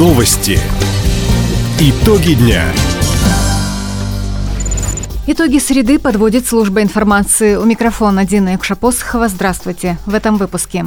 Новости. Итоги дня. Итоги среды подводит служба информации. У микрофона Дина Якшапосхова. Здравствуйте. В этом выпуске.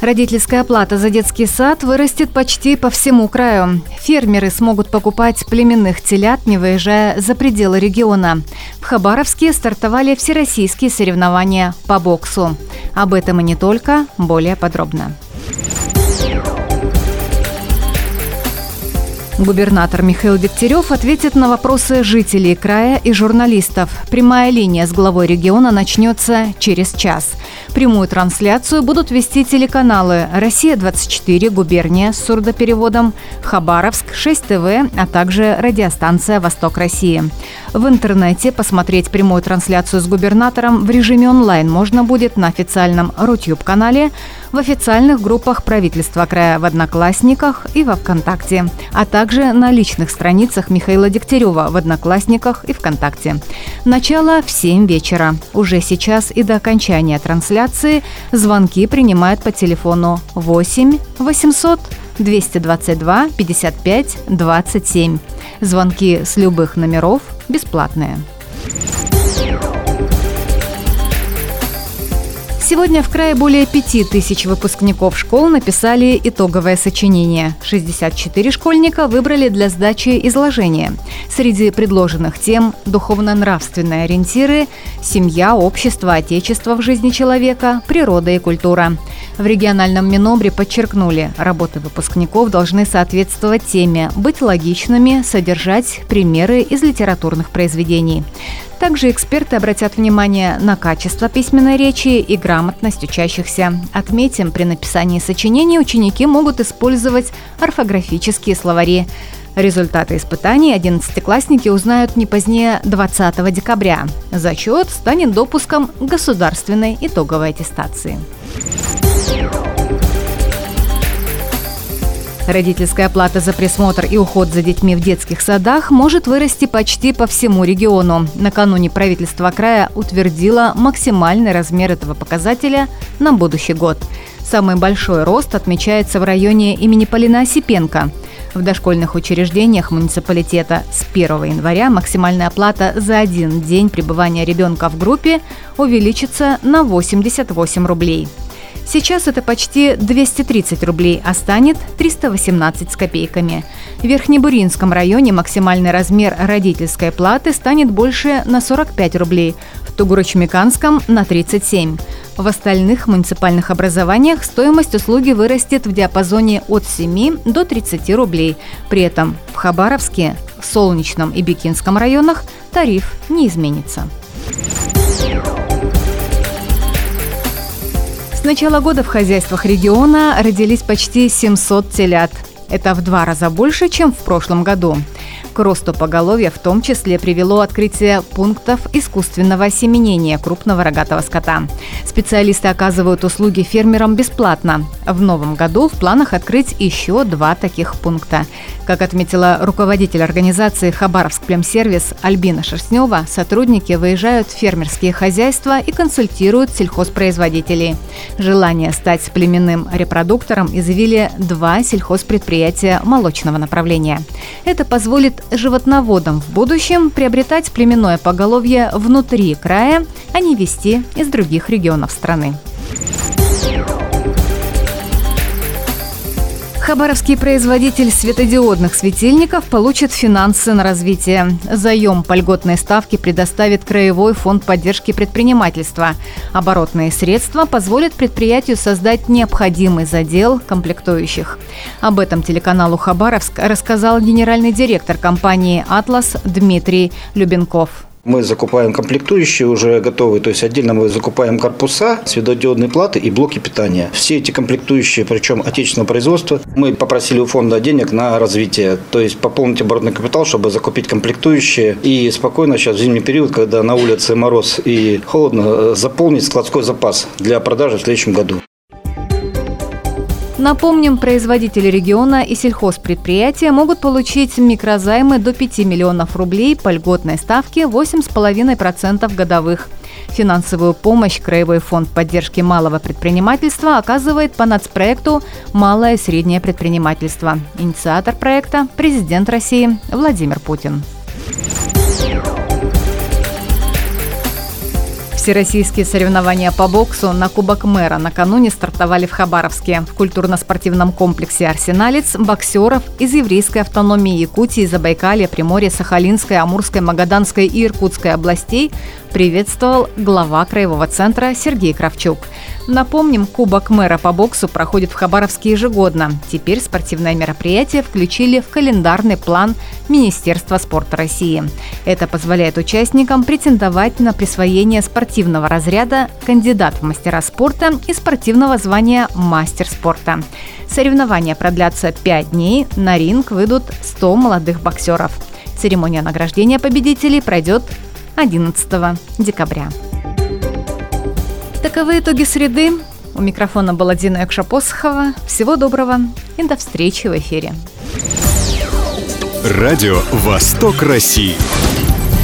Родительская плата за детский сад вырастет почти по всему краю. Фермеры смогут покупать племенных телят, не выезжая за пределы региона. В Хабаровске стартовали всероссийские соревнования по боксу. Об этом и не только, более подробно. Губернатор Михаил Дегтярев ответит на вопросы жителей края и журналистов. Прямая линия с главой региона начнется через час. Прямую трансляцию будут вести телеканалы «Россия-24», «Губерния» с сурдопереводом, «Хабаровск», «6 ТВ», а также радиостанция «Восток России». В интернете посмотреть прямую трансляцию с губернатором в режиме онлайн можно будет на официальном Рутюб-канале, в официальных группах правительства края в Одноклассниках и во Вконтакте, а также на личных страницах Михаила Дегтярева в Одноклассниках и Вконтакте. Начало в 7 вечера. Уже сейчас и до окончания трансляции звонки принимают по телефону 8 800 222 55 27. Звонки с любых номеров бесплатные. Сегодня в крае более пяти тысяч выпускников школ написали итоговое сочинение. 64 школьника выбрали для сдачи изложения. Среди предложенных тем – духовно-нравственные ориентиры, семья, общество, отечество в жизни человека, природа и культура. В региональном Минобре подчеркнули, работы выпускников должны соответствовать теме, быть логичными, содержать примеры из литературных произведений. Также эксперты обратят внимание на качество письменной речи и грамотность учащихся. Отметим, при написании сочинений ученики могут использовать орфографические словари. Результаты испытаний одиннадцатиклассники узнают не позднее 20 декабря. Зачет станет допуском государственной итоговой аттестации. Родительская плата за присмотр и уход за детьми в детских садах может вырасти почти по всему региону. Накануне правительство края утвердило максимальный размер этого показателя на будущий год. Самый большой рост отмечается в районе имени Полина Осипенко. В дошкольных учреждениях муниципалитета с 1 января максимальная оплата за один день пребывания ребенка в группе увеличится на 88 рублей. Сейчас это почти 230 рублей, а станет 318 с копейками. В Верхнебуринском районе максимальный размер родительской платы станет больше на 45 рублей, в Тугурочмеканском – на 37. В остальных муниципальных образованиях стоимость услуги вырастет в диапазоне от 7 до 30 рублей. При этом в Хабаровске, Солнечном и Бикинском районах тариф не изменится. Начала года в хозяйствах региона родились почти 700 телят. Это в два раза больше, чем в прошлом году. К росту поголовья в том числе привело открытие пунктов искусственного осеменения крупного рогатого скота. Специалисты оказывают услуги фермерам бесплатно. В новом году в планах открыть еще два таких пункта. Как отметила руководитель организации «Хабаровск Племсервис» Альбина Шерстнева, сотрудники выезжают в фермерские хозяйства и консультируют сельхозпроизводителей. Желание стать племенным репродуктором изъявили два сельхозпредприятия молочного направления. Это позволит животноводам в будущем приобретать племенное поголовье внутри края, а не вести из других регионов страны. Хабаровский производитель светодиодных светильников получит финансы на развитие. Заем по льготной ставке предоставит Краевой фонд поддержки предпринимательства. Оборотные средства позволят предприятию создать необходимый задел комплектующих. Об этом телеканалу «Хабаровск» рассказал генеральный директор компании «Атлас» Дмитрий Любенков. Мы закупаем комплектующие уже готовые, то есть отдельно мы закупаем корпуса, светодиодные платы и блоки питания. Все эти комплектующие, причем отечественного производства, мы попросили у фонда денег на развитие, то есть пополнить оборотный капитал, чтобы закупить комплектующие и спокойно сейчас в зимний период, когда на улице мороз и холодно, заполнить складской запас для продажи в следующем году. Напомним, производители региона и сельхозпредприятия могут получить микрозаймы до 5 миллионов рублей по льготной ставке 8,5% годовых. Финансовую помощь Краевой фонд поддержки малого предпринимательства оказывает по нацпроекту «Малое и среднее предпринимательство». Инициатор проекта – президент России Владимир Путин. Всероссийские соревнования по боксу на Кубок мэра накануне стартовали в Хабаровске. В культурно-спортивном комплексе «Арсеналец» боксеров из еврейской автономии Якутии, Забайкалья, Приморья, Сахалинской, Амурской, Магаданской и Иркутской областей приветствовал глава краевого центра Сергей Кравчук. Напомним, Кубок мэра по боксу проходит в Хабаровске ежегодно. Теперь спортивное мероприятие включили в календарный план Министерства спорта России. Это позволяет участникам претендовать на присвоение спортивного разряда кандидат в мастера спорта и спортивного звания мастер спорта. Соревнования продлятся 5 дней, на ринг выйдут 100 молодых боксеров. Церемония награждения победителей пройдет 11 декабря. Таковы итоги среды. У микрофона была Дина Якшапосхова. Всего доброго и до встречи в эфире. Радио «Восток России».